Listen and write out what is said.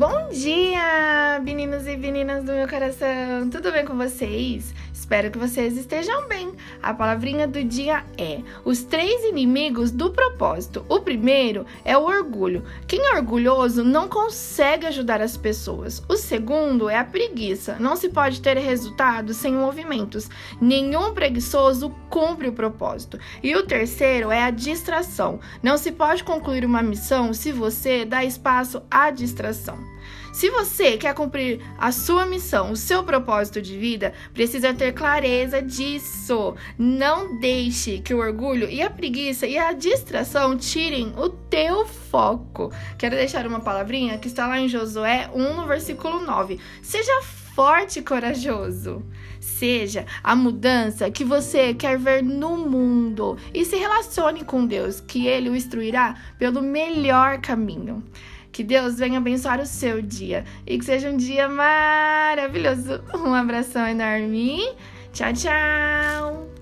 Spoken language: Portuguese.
Bom dia, meninos e meninas do meu coração! Tudo bem com vocês? Espero que vocês estejam bem. A palavrinha do dia é os três inimigos do propósito. O primeiro é o orgulho. Quem é orgulhoso não consegue ajudar as pessoas. O segundo é a preguiça. Não se pode ter resultados sem movimentos. Nenhum preguiçoso cumpre o propósito. E o terceiro é a distração. Não se pode concluir uma missão se você dá espaço à distração. Se você quer cumprir a sua missão, o seu propósito de vida, precisa ter clareza disso. Não deixe que o orgulho e a preguiça e a distração tirem o teu foco. Quero deixar uma palavrinha que está lá em Josué 1, no versículo 9. Seja forte e corajoso. Seja a mudança que você quer ver no mundo e se relacione com Deus, que Ele o instruirá pelo melhor caminho. Que Deus venha abençoar o seu dia e que seja um dia maravilhoso. Um abração enorme. Tchau, tchau.